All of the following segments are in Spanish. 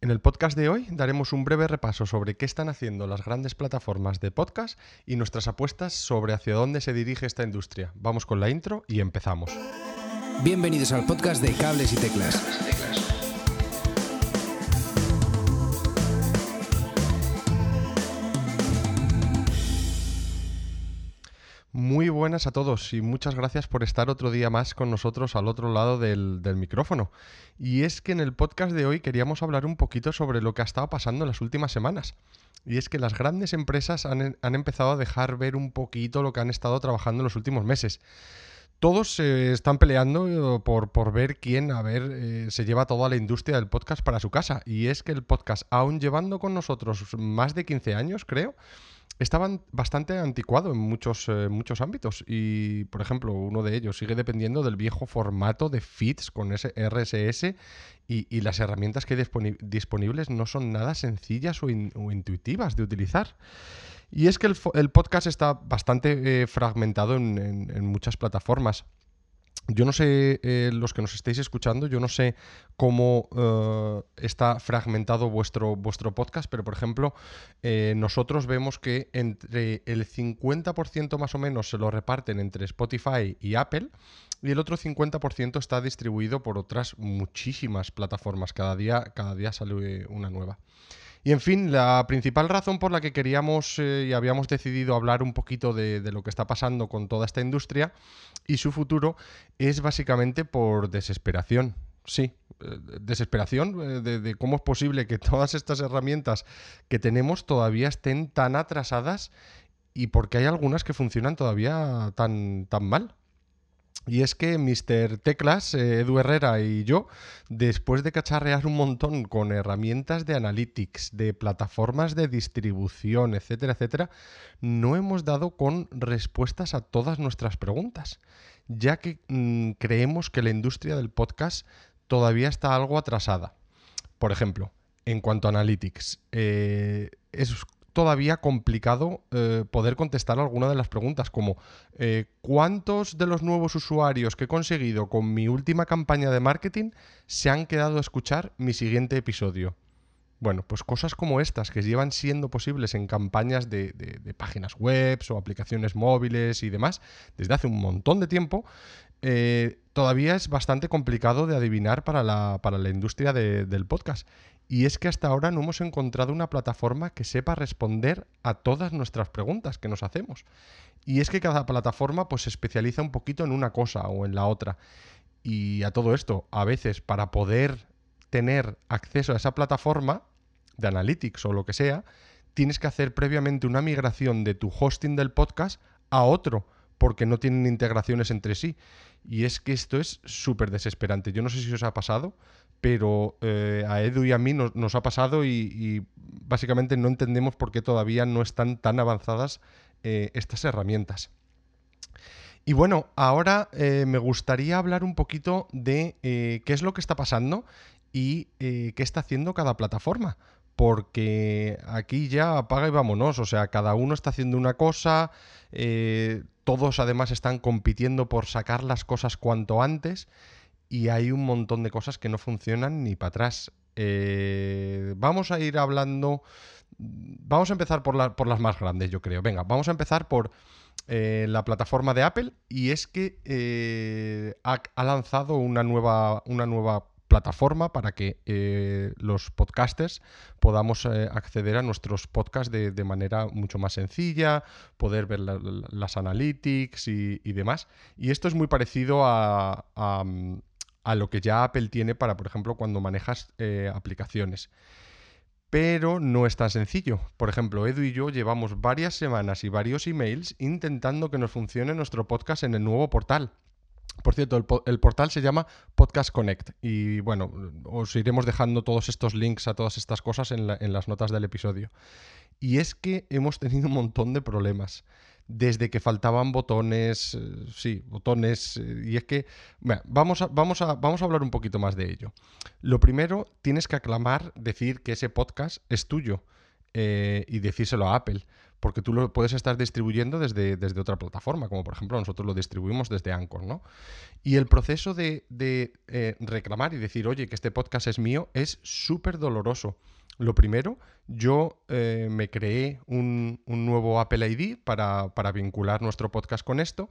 En el podcast de hoy daremos un breve repaso sobre qué están haciendo las grandes plataformas de podcast y nuestras apuestas sobre hacia dónde se dirige esta industria. Vamos con la intro y empezamos. Bienvenidos al podcast de Cables y Teclas. Buenas a todos y muchas gracias por estar otro día más con nosotros al otro lado del, micrófono. Y es que en el podcast de hoy queríamos hablar un poquito sobre lo que ha estado pasando en las últimas semanas. Y es que las grandes empresas han, han empezado a dejar ver un poquito lo que han estado trabajando en los últimos meses todos se están peleando eh, por, por, ver quién, a ver, eh, se lleva toda la industria del podcast para su casa. Y es que el podcast, aún llevando con nosotros más de 15 años, creo, estaba bastante anticuado en muchos, eh, muchos ámbitos. Y, por ejemplo, uno de ellos sigue dependiendo del viejo formato de feeds con ese RSS y, las herramientas que hay disponibles no son nada sencillas o intuitivas de utilizar. Y es que el, podcast está bastante eh, fragmentado en, muchas plataformas. Yo no sé, eh, los que nos estéis escuchando, yo no sé cómo uh, está fragmentado vuestro, vuestro podcast, pero por ejemplo, eh, nosotros vemos que entre el 50% más o menos se lo reparten entre Spotify y Apple y el otro 50% está distribuido por otras muchísimas plataformas. Cada día, cada día sale una nueva. Y en fin, la principal razón por la que queríamos eh, y habíamos decidido hablar un poquito de, lo que está pasando con toda esta industria y su futuro es básicamente por desesperación. Sí, eh, desesperación eh, de, de, cómo es posible que todas estas herramientas que tenemos todavía estén tan atrasadas y porque hay algunas que funcionan todavía tan, tan mal. Y es que Mr. Teclas, eh, Edu Herrera y yo, después de cacharrear un montón con herramientas de analytics, de plataformas de distribución, etcétera, etcétera, no hemos dado con respuestas a todas nuestras preguntas, ya que mmm, creemos que la industria del podcast todavía está algo atrasada. Por ejemplo, en cuanto a analytics, eh, es todavía complicado eh, poder contestar alguna de las preguntas, como eh, ¿cuántos de los nuevos usuarios que he conseguido con mi última campaña de marketing se han quedado a escuchar mi siguiente episodio? Bueno, pues cosas como estas que llevan siendo posibles en campañas de, páginas web o aplicaciones móviles y demás desde hace un montón de tiempo, eh, todavía es bastante complicado de adivinar para la, para la industria de, del podcast. Y es que hasta ahora no hemos encontrado una plataforma que sepa responder a todas nuestras preguntas que nos hacemos. Y es que cada plataforma pues, se especializa un poquito en una cosa o en la otra. Y a todo esto, a veces para poder tener acceso a esa plataforma de analytics o lo que sea, tienes que hacer previamente una migración de tu hosting del podcast a otro porque no tienen integraciones entre sí. Y es que esto es súper desesperante. Yo no sé si os ha pasado, pero eh, a Edu y a mí nos, nos ha pasado y, básicamente no entendemos por qué todavía no están tan avanzadas eh, estas herramientas. Y bueno, ahora eh, me gustaría hablar un poquito de qué es lo que está pasando y qué está haciendo cada plataforma. Porque aquí ya apaga y vámonos. O sea, cada uno está haciendo una cosa. Todos además están compitiendo por sacar las cosas cuanto antes. Y hay un montón de cosas que no funcionan ni para atrás. Eh, vamos a ir hablando. Vamos a empezar por, la, por, las más grandes, yo creo. Venga, vamos a empezar por eh, la plataforma de Apple. Y es que eh, ha, lanzado una nueva, una nueva plataforma para que los podcasters podamos acceder a nuestros podcasts de, de, manera mucho más sencilla, poder ver la, la, las analytics y, demás. Y esto es muy parecido a, a, a, lo que ya Apple tiene para, por ejemplo, cuando manejas eh, aplicaciones. Pero no es tan sencillo. Por ejemplo, Edu y yo llevamos varias semanas y varios emails intentando que nos funcione nuestro podcast en el nuevo portal. Por cierto, el, portal se llama Podcast Connect y bueno, os iremos dejando todos estos links a todas estas cosas en, las notas del episodio. Y es que hemos tenido un montón de problemas. Desde que faltaban botones, eh, sí, botones, eh, y es que, vamos, a, vamos, a, vamos a hablar un poquito más de ello. Lo primero, tienes que aclamar, decir que ese podcast es tuyo eh, y decírselo a Apple porque tú lo puedes estar distribuyendo desde, desde otra plataforma, como por ejemplo nosotros lo distribuimos desde Anchor, ¿no? Y el proceso de, eh, reclamar y decir, oye, que este podcast es mío, es súper doloroso. Lo primero, yo eh, me creé un, nuevo Apple ID para, vincular nuestro podcast con esto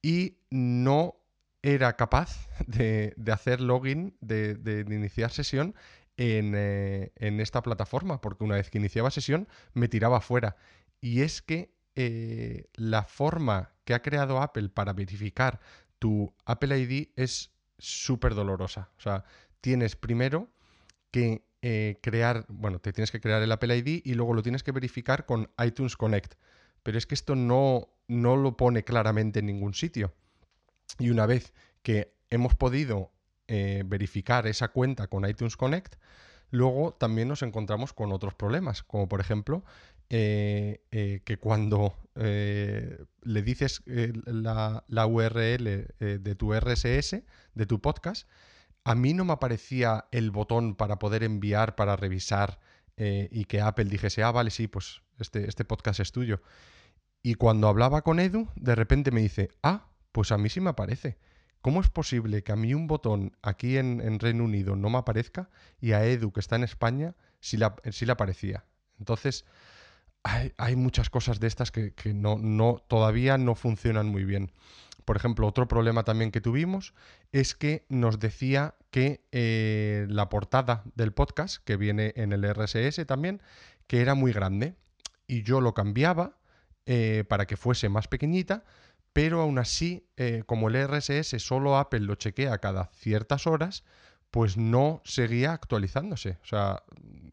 y no era capaz de, hacer login, de, iniciar sesión eh, en, esta plataforma, porque una vez que iniciaba sesión me tiraba fuera. Y es que eh, la forma que ha creado Apple para verificar tu Apple ID es súper dolorosa. O sea, tienes primero que eh, crear, bueno, te tienes que crear el Apple ID y luego lo tienes que verificar con iTunes Connect. Pero es que esto no, no lo pone claramente en ningún sitio. Y una vez que hemos podido eh, verificar esa cuenta con iTunes Connect, luego también nos encontramos con otros problemas, como por ejemplo eh, que cuando le dices la, la, URL de tu RSS, de tu podcast, a mí no me aparecía el botón para poder enviar, para revisar eh, y que Apple dijese, ah, vale, sí, pues este, este podcast es tuyo. Y cuando hablaba con Edu, de repente me dice, ah, pues a mí sí me aparece. ¿Cómo es posible que a mí un botón aquí en, Reino Unido no me aparezca y a Edu, que está en España, sí, le aparecía? Entonces, hay, muchas cosas de estas que, no, todavía no funcionan muy bien. Por ejemplo, otro problema también que tuvimos es que nos decía que eh, la portada del podcast, que viene en el RSS también, que era muy grande. Y yo lo cambiaba eh, para que fuese más pequeñita, pero aún así, eh, como el RSS solo Apple lo chequea cada ciertas horas, pues no seguía actualizándose. O sea,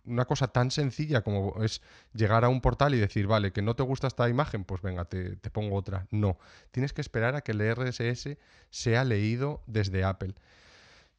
una cosa tan sencilla como es llegar a un portal y decir, vale, que no te gusta esta imagen, pues venga, te, pongo otra. No, tienes que esperar a que el RSS sea leído desde Apple.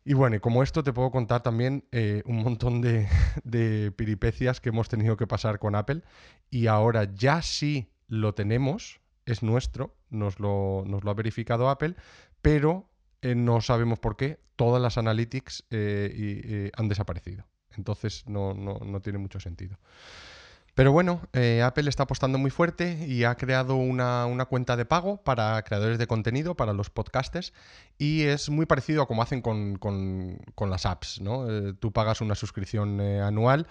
Y bueno, y como esto te puedo contar también eh, un montón de, de, piripecias que hemos tenido que pasar con Apple y ahora ya sí lo tenemos, es nuestro, nos lo, nos lo ha verificado Apple, pero eh, no sabemos por qué, todas las analytics eh, han desaparecido. Entonces no, tiene mucho sentido. Pero bueno, eh, Apple está apostando muy fuerte y ha creado una, cuenta de pago para creadores de contenido, para los podcasters, y es muy parecido a como hacen con, las apps, ¿no? tú pagas una suscripción anual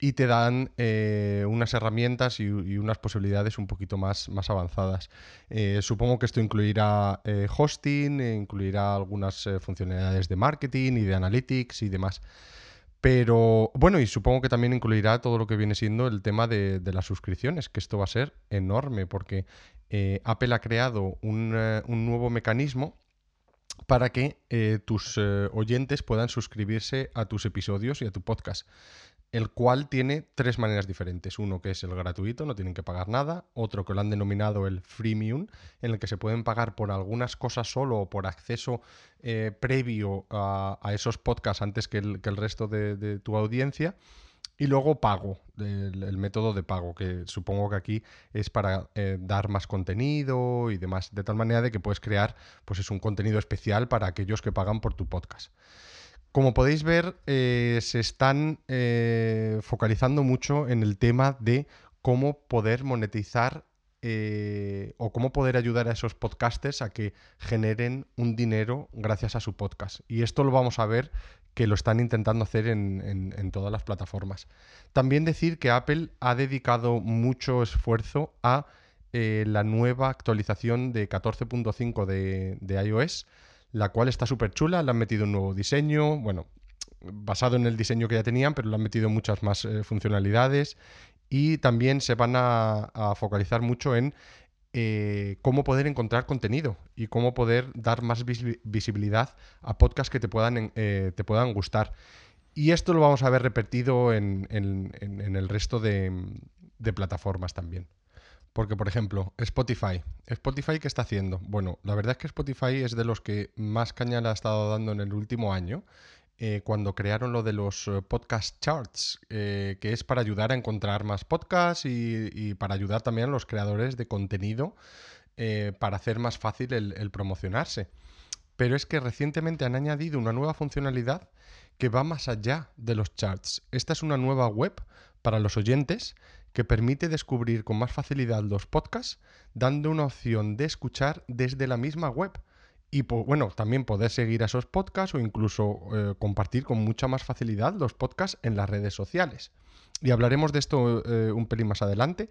y te dan eh, unas herramientas y, unas posibilidades un poquito más, más avanzadas. Eh, supongo que esto incluirá eh, hosting, incluirá algunas funcionalidades de marketing y de analytics y demás. Pero bueno, y supongo que también incluirá todo lo que viene siendo el tema de, las suscripciones, que esto va a ser enorme porque Apple ha creado un, un nuevo mecanismo para que tus oyentes puedan suscribirse a tus episodios y a tu podcast el cual tiene tres maneras diferentes. Uno que es el gratuito, no tienen que pagar nada. Otro que lo han denominado el freemium, en el que se pueden pagar por algunas cosas solo o por acceso eh, previo a, esos podcasts antes que el, resto de, tu audiencia. Y luego pago, el, método de pago, que supongo que aquí es para eh, dar más contenido y demás, de tal manera de que puedes crear pues es un contenido especial para aquellos que pagan por tu podcast. Como podéis ver, eh, se están eh, focalizando mucho en el tema de cómo poder monetizar eh, o cómo poder ayudar a esos podcasters a que generen un dinero gracias a su podcast. Y esto lo vamos a ver que lo están intentando hacer en, todas las plataformas. También decir que Apple ha dedicado mucho esfuerzo a la nueva actualización de 14.5 de iOS la cual está súper chula, le han metido un nuevo diseño, bueno, basado en el diseño que ya tenían, pero le han metido muchas más eh, funcionalidades y también se van a, focalizar mucho en eh, cómo poder encontrar contenido y cómo poder dar más visibilidad a podcasts que te puedan, eh, te puedan gustar. Y esto lo vamos a ver repetido en, el resto de plataformas también. Porque, por ejemplo, Spotify. ¿Spotify qué está haciendo? Bueno, la verdad es que Spotify es de los que más caña le ha estado dando en el último año. Eh, cuando crearon lo de los eh, podcast charts, eh, que es para ayudar a encontrar más podcasts y, para ayudar también a los creadores de contenido para hacer más fácil el, promocionarse. Pero es que recientemente han añadido una nueva funcionalidad que va más allá de los charts. Esta es una nueva web para los oyentes que permite descubrir con más facilidad los podcasts, dando una opción de escuchar desde la misma web. Y bueno, también poder seguir a esos podcasts o incluso eh, compartir con mucha más facilidad los podcasts en las redes sociales. Y hablaremos de esto eh, un pelín más adelante,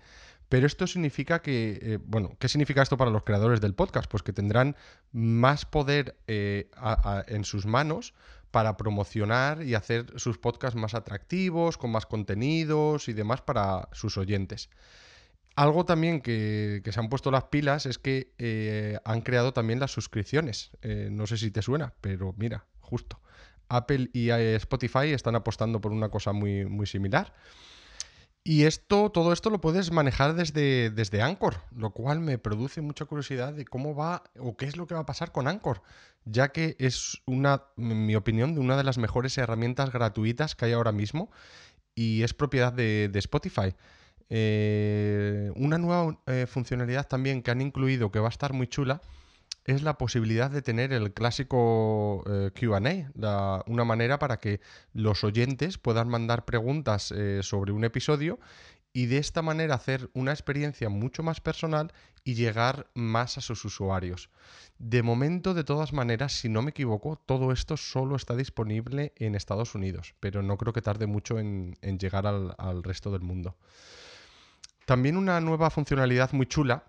pero esto significa que, eh, bueno, ¿qué significa esto para los creadores del podcast? Pues que tendrán más poder en sus manos para promocionar y hacer sus podcasts más atractivos, con más contenidos y demás para sus oyentes. Algo también que, se han puesto las pilas es que eh, han creado también las suscripciones. Eh, no sé si te suena, pero mira, justo. Apple y eh, Spotify están apostando por una cosa muy, muy similar. Y esto, todo esto lo puedes manejar desde, desde Anchor, lo cual me produce mucha curiosidad de cómo va o qué es lo que va a pasar con Anchor, ya que es una, en mi opinión, una de las mejores herramientas gratuitas que hay ahora mismo y es propiedad de, Spotify. Eh, una nueva eh, funcionalidad también que han incluido que va a estar muy chula es la posibilidad de tener el clásico eh, QA, una manera para que los oyentes puedan mandar preguntas eh, sobre un episodio y de esta manera hacer una experiencia mucho más personal y llegar más a sus usuarios. De momento, de todas maneras, si no me equivoco, todo esto solo está disponible en Estados Unidos, pero no creo que tarde mucho en, llegar al resto del mundo. También una nueva funcionalidad muy chula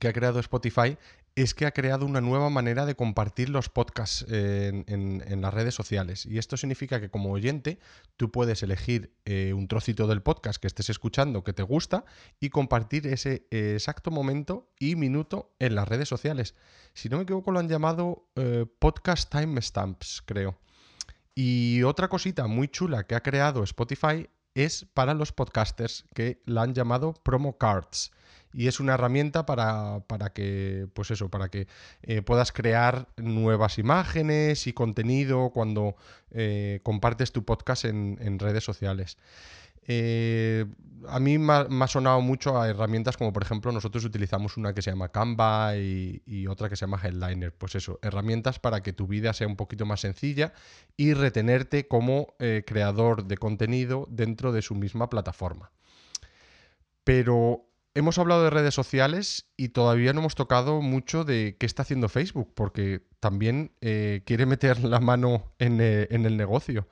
que ha creado Spotify es que ha creado una nueva manera de compartir los podcasts en, las redes sociales. Y esto significa que como oyente tú puedes elegir eh, un trocito del podcast que estés escuchando que te gusta y compartir ese exacto momento y minuto en las redes sociales. Si no me equivoco lo han llamado eh, podcast timestamps, creo. Y otra cosita muy chula que ha creado Spotify es para los podcasters que la han llamado promo cards y es una herramienta para, que, pues eso, para que eh, puedas crear nuevas imágenes y contenido cuando eh, compartes tu podcast en, redes sociales. Eh, a mí me ha, sonado mucho a herramientas como por ejemplo nosotros utilizamos una que se llama Canva y, otra que se llama Headliner. Pues eso, herramientas para que tu vida sea un poquito más sencilla y retenerte como creador de contenido dentro de su misma plataforma. Pero hemos hablado de redes sociales y todavía no hemos tocado mucho de qué está haciendo Facebook, porque también eh, quiere meter la mano eh, en, el negocio.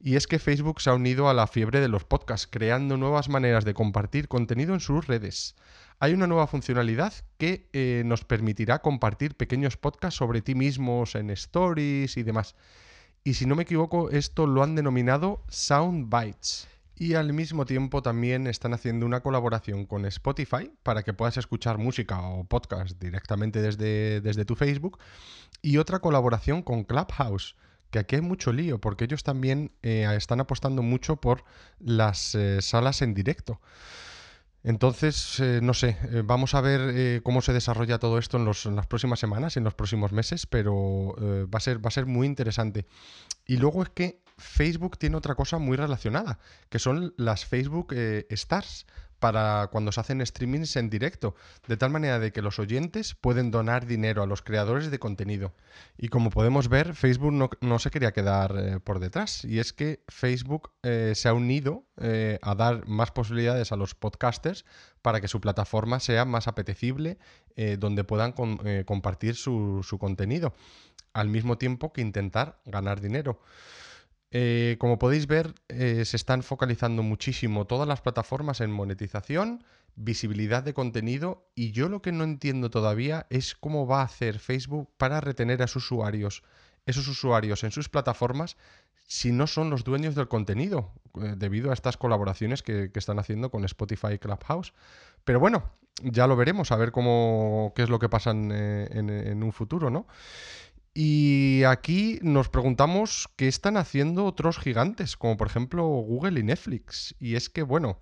Y es que Facebook se ha unido a la fiebre de los podcasts, creando nuevas maneras de compartir contenido en sus redes. Hay una nueva funcionalidad que eh, nos permitirá compartir pequeños podcasts sobre ti mismos en stories y demás. Y si no me equivoco, esto lo han denominado Soundbites y al mismo tiempo también están haciendo una colaboración con Spotify para que puedas escuchar música o podcast directamente desde, desde tu Facebook y otra colaboración con Clubhouse que aquí hay mucho lío, porque ellos también eh, están apostando mucho por las eh, salas en directo. Entonces, eh, no sé, vamos a ver cómo se desarrolla todo esto en, en, las próximas semanas, en los próximos meses, pero va, a ser, va a ser muy interesante. Y luego es que Facebook tiene otra cosa muy relacionada, que son las Facebook eh, Stars para cuando se hacen streamings en directo, de tal manera de que los oyentes pueden donar dinero a los creadores de contenido. Y como podemos ver, Facebook no, se quería quedar eh, por detrás, y es que Facebook eh, se ha unido a dar más posibilidades a los podcasters para que su plataforma sea más apetecible, donde puedan compartir su contenido, al mismo tiempo que intentar ganar dinero. Eh, como podéis ver, eh, se están focalizando muchísimo todas las plataformas en monetización, visibilidad de contenido y yo lo que no entiendo todavía es cómo va a hacer Facebook para retener a sus usuarios, esos usuarios en sus plataformas si no son los dueños del contenido, eh, debido a estas colaboraciones que, están haciendo con Spotify y Clubhouse. Pero bueno, ya lo veremos, a ver cómo, qué es lo que pasa en, en un futuro, ¿no? Y aquí nos preguntamos qué están haciendo otros gigantes, como por ejemplo Google y Netflix. Y es que, bueno,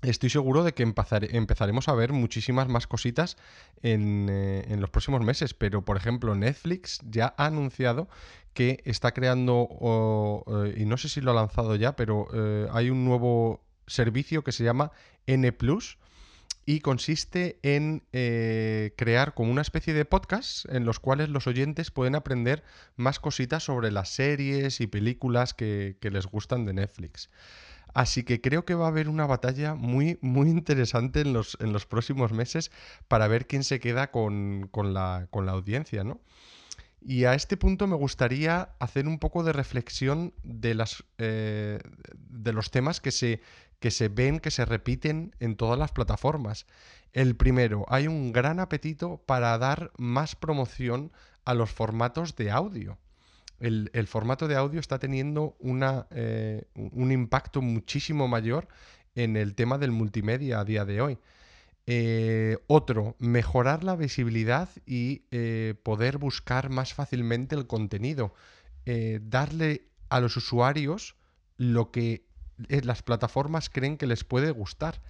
estoy seguro de que empezaremos a ver muchísimas más cositas en, eh, los próximos meses. Pero, por ejemplo, Netflix ya ha anunciado que está creando, eh, y no sé si lo ha lanzado ya, pero eh, hay un nuevo servicio que se llama N ⁇ y consiste en eh, crear como una especie de podcast en los cuales los oyentes pueden aprender más cositas sobre las series y películas que, les gustan de Netflix. Así que creo que va a haber una batalla muy, muy interesante en los, en los próximos meses para ver quién se queda con, la, audiencia, ¿no? Y a este punto me gustaría hacer un poco de reflexión de, las, eh, de los temas que se, que se ven, que se repiten en todas las plataformas. El primero, hay un gran apetito para dar más promoción a los formatos de audio. El, formato de audio está teniendo una, eh, un impacto muchísimo mayor en el tema del multimedia a día de hoy. Eh, otro, mejorar la visibilidad y eh, poder buscar más fácilmente el contenido. darle a los usuarios lo que las plataformas creen que les puede gustar.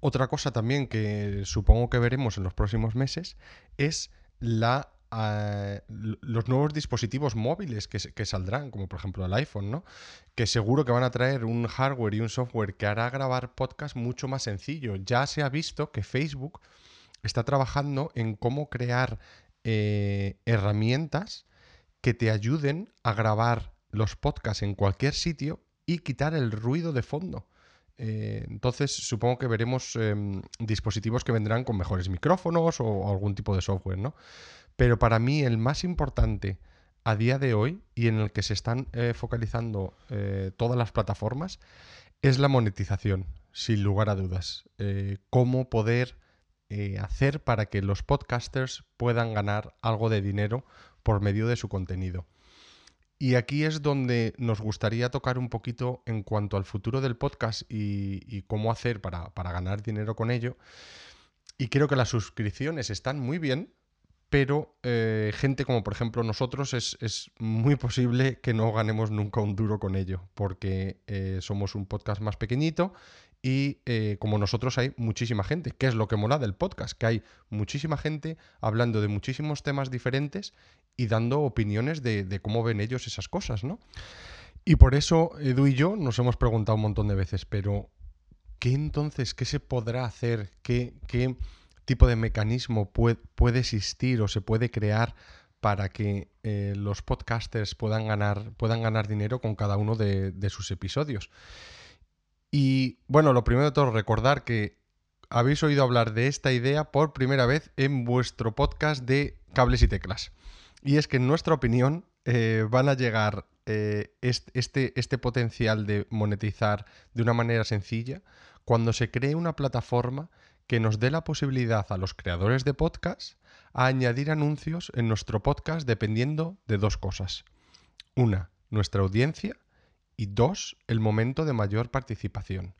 Otra cosa también que supongo que veremos en los próximos meses es la, ah, los nuevos dispositivos móviles que, saldrán, como por ejemplo el iPhone, ¿no? Que seguro que van a traer un hardware y un software que hará grabar podcast mucho más sencillo. Ya se ha visto que Facebook está trabajando en cómo crear eh, herramientas que te ayuden a grabar los podcasts en cualquier sitio y quitar el ruido de fondo. Eh, entonces supongo que veremos em, dispositivos que vendrán con mejores micrófonos o, algún tipo de software, ¿no? Pero para mí el más importante a día de hoy y en el que se están eh, focalizando eh, todas las plataformas es la monetización, sin lugar a dudas. cómo poder hacer para que los podcasters puedan ganar algo de dinero por medio de su contenido. Y aquí es donde nos gustaría tocar un poquito en cuanto al futuro del podcast y, cómo hacer para, ganar dinero con ello. Y creo que las suscripciones están muy bien, pero eh, gente como por ejemplo nosotros es, muy posible que no ganemos nunca un duro con ello, porque eh, somos un podcast más pequeñito y eh, como nosotros hay muchísima gente, que es lo que mola del podcast, que hay muchísima gente hablando de muchísimos temas diferentes y dando opiniones de, cómo ven ellos esas cosas, ¿no? Y por eso Edu y yo nos hemos preguntado un montón de veces, pero ¿qué entonces, qué se podrá hacer? ¿Qué, qué tipo de mecanismo puede, puede, existir o se puede crear para que eh, los podcasters puedan ganar, puedan ganar dinero con cada uno de, de sus episodios? Y bueno, lo primero de todo, recordar que habéis oído hablar de esta idea por primera vez en vuestro podcast de cables y teclas. Y es que en nuestra opinión eh, van a llegar eh, este, este potencial de monetizar de una manera sencilla cuando se cree una plataforma que nos dé la posibilidad a los creadores de podcast a añadir anuncios en nuestro podcast dependiendo de dos cosas. Una, nuestra audiencia y dos, el momento de mayor participación.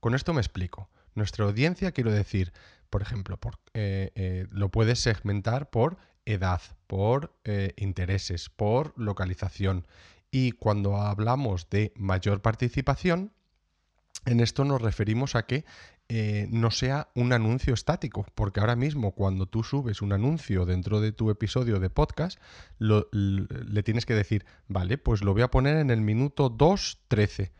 Con esto me explico. Nuestra audiencia, quiero decir, por ejemplo, eh, lo puedes segmentar por edad, por eh, intereses, por localización. Y cuando hablamos de mayor participación, en esto nos referimos a que eh, no sea un anuncio estático, porque ahora mismo cuando tú subes un anuncio dentro de tu episodio de podcast, le tienes que decir, vale, pues lo voy a poner en el minuto 2.13.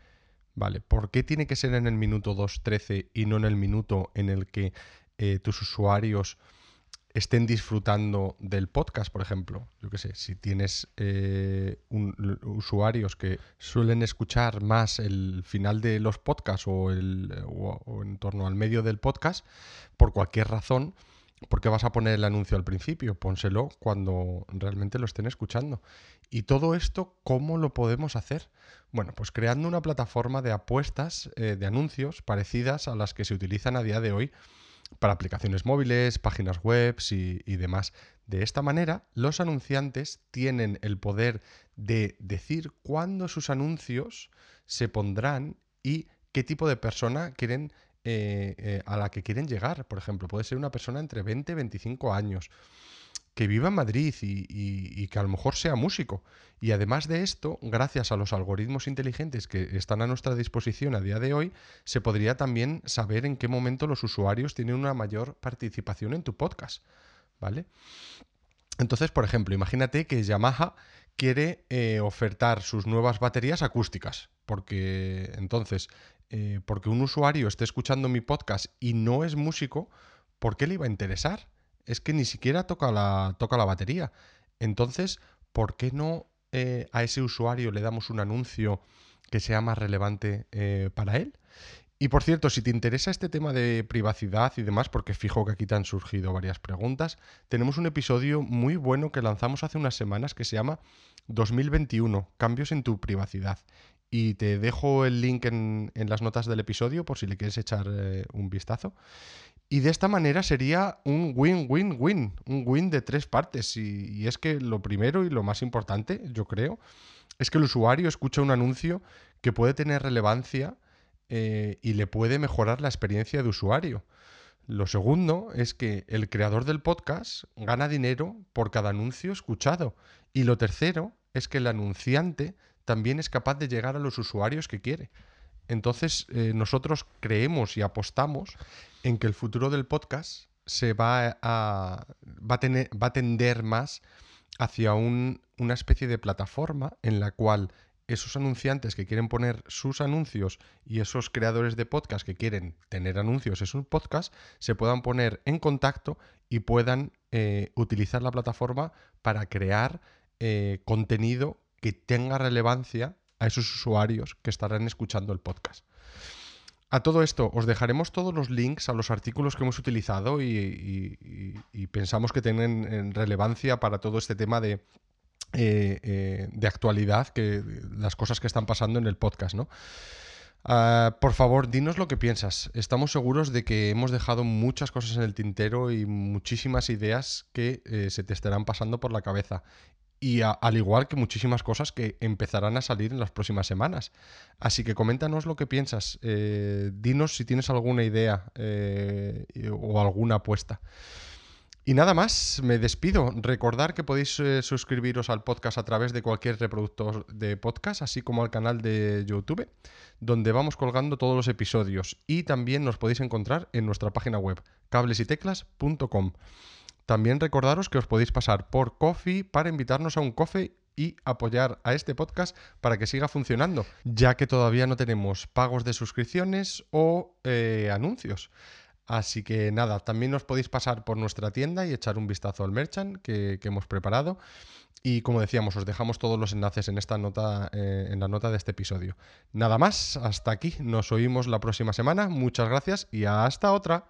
Vale, ¿por qué tiene que ser en el minuto 2.13 y no en el minuto en el que eh, tus usuarios estén disfrutando del podcast, por ejemplo. Yo qué sé, si tienes eh, usuarios que suelen escuchar más el final de los podcasts o, el, o, en torno al medio del podcast, por cualquier razón, ¿por qué vas a poner el anuncio al principio? Pónselo cuando realmente lo estén escuchando. Y todo esto, ¿cómo lo podemos hacer? Bueno, pues creando una plataforma de apuestas eh, de anuncios parecidas a las que se utilizan a día de hoy para aplicaciones móviles, páginas web y, demás. De esta manera, los anunciantes tienen el poder de decir cuándo sus anuncios se pondrán y qué tipo de persona quieren eh, eh, a la que quieren llegar. Por ejemplo, puede ser una persona entre 20 y 25 años que viva en Madrid y, que a lo mejor sea músico. Y además de esto, gracias a los algoritmos inteligentes que están a nuestra disposición a día de hoy, se podría también saber en qué momento los usuarios tienen una mayor participación en tu podcast. ¿Vale? Entonces, por ejemplo, imagínate que Yamaha quiere eh, ofertar sus nuevas baterías acústicas, porque entonces Eh, porque un usuario esté escuchando mi podcast y no es músico, ¿por qué le iba a interesar? Es que ni siquiera toca la, toca la batería. Entonces, ¿por qué no eh, a ese usuario le damos un anuncio que sea más relevante eh, para él? Y por cierto, si te interesa este tema de privacidad y demás, porque fijo que aquí te han surgido varias preguntas, tenemos un episodio muy bueno que lanzamos hace unas semanas que se llama 2021, cambios en tu privacidad. Y te dejo el link en, las notas del episodio por si le quieres echar eh, un vistazo. Y de esta manera sería un win-win-win, un win de tres partes. Y, es que lo primero y lo más importante, yo creo, es que el usuario escucha un anuncio que puede tener relevancia eh, y le puede mejorar la experiencia de usuario. Lo segundo es que el creador del podcast gana dinero por cada anuncio escuchado. Y lo tercero es que el anunciante también es capaz de llegar a los usuarios que quiere. Entonces, eh, nosotros creemos y apostamos en que el futuro del podcast se va a, tener, va a tender más hacia una especie de plataforma en la cual esos anunciantes que quieren poner sus anuncios y esos creadores de podcast que quieren tener anuncios en sus podcast se puedan poner en contacto y puedan eh, utilizar la plataforma para crear eh, contenido que tenga relevancia a esos usuarios que estarán escuchando el podcast. A todo esto, os dejaremos todos los links a los artículos que hemos utilizado y, pensamos que tienen relevancia para todo este tema de, eh, eh, de actualidad, que las cosas que están pasando en el podcast, ¿no? Ah, por favor, dinos lo que piensas. Estamos seguros de que hemos dejado muchas cosas en el tintero y muchísimas ideas que eh, se te estarán pasando por la cabeza y al igual que muchísimas cosas que empezarán a salir en las próximas semanas. Así que coméntanos lo que piensas, eh, dinos si tienes alguna idea eh, o alguna apuesta. Y nada más, me despido. Recordar que podéis eh, suscribiros al podcast a través de cualquier reproductor de podcast, así como al canal de YouTube, donde vamos colgando todos los episodios. Y también nos podéis encontrar en nuestra página web, cablesyteclas.com. También recordaros que os podéis pasar por Coffee para invitarnos a un coffee y apoyar a este podcast para que siga funcionando, ya que todavía no tenemos pagos de suscripciones o eh, anuncios. Así que nada, también os podéis pasar por nuestra tienda y echar un vistazo al merchant que, hemos preparado. Y como decíamos, os dejamos todos los enlaces en esta nota, eh, en la nota de este episodio. Nada más, hasta aquí. Nos oímos la próxima semana. Muchas gracias y hasta otra.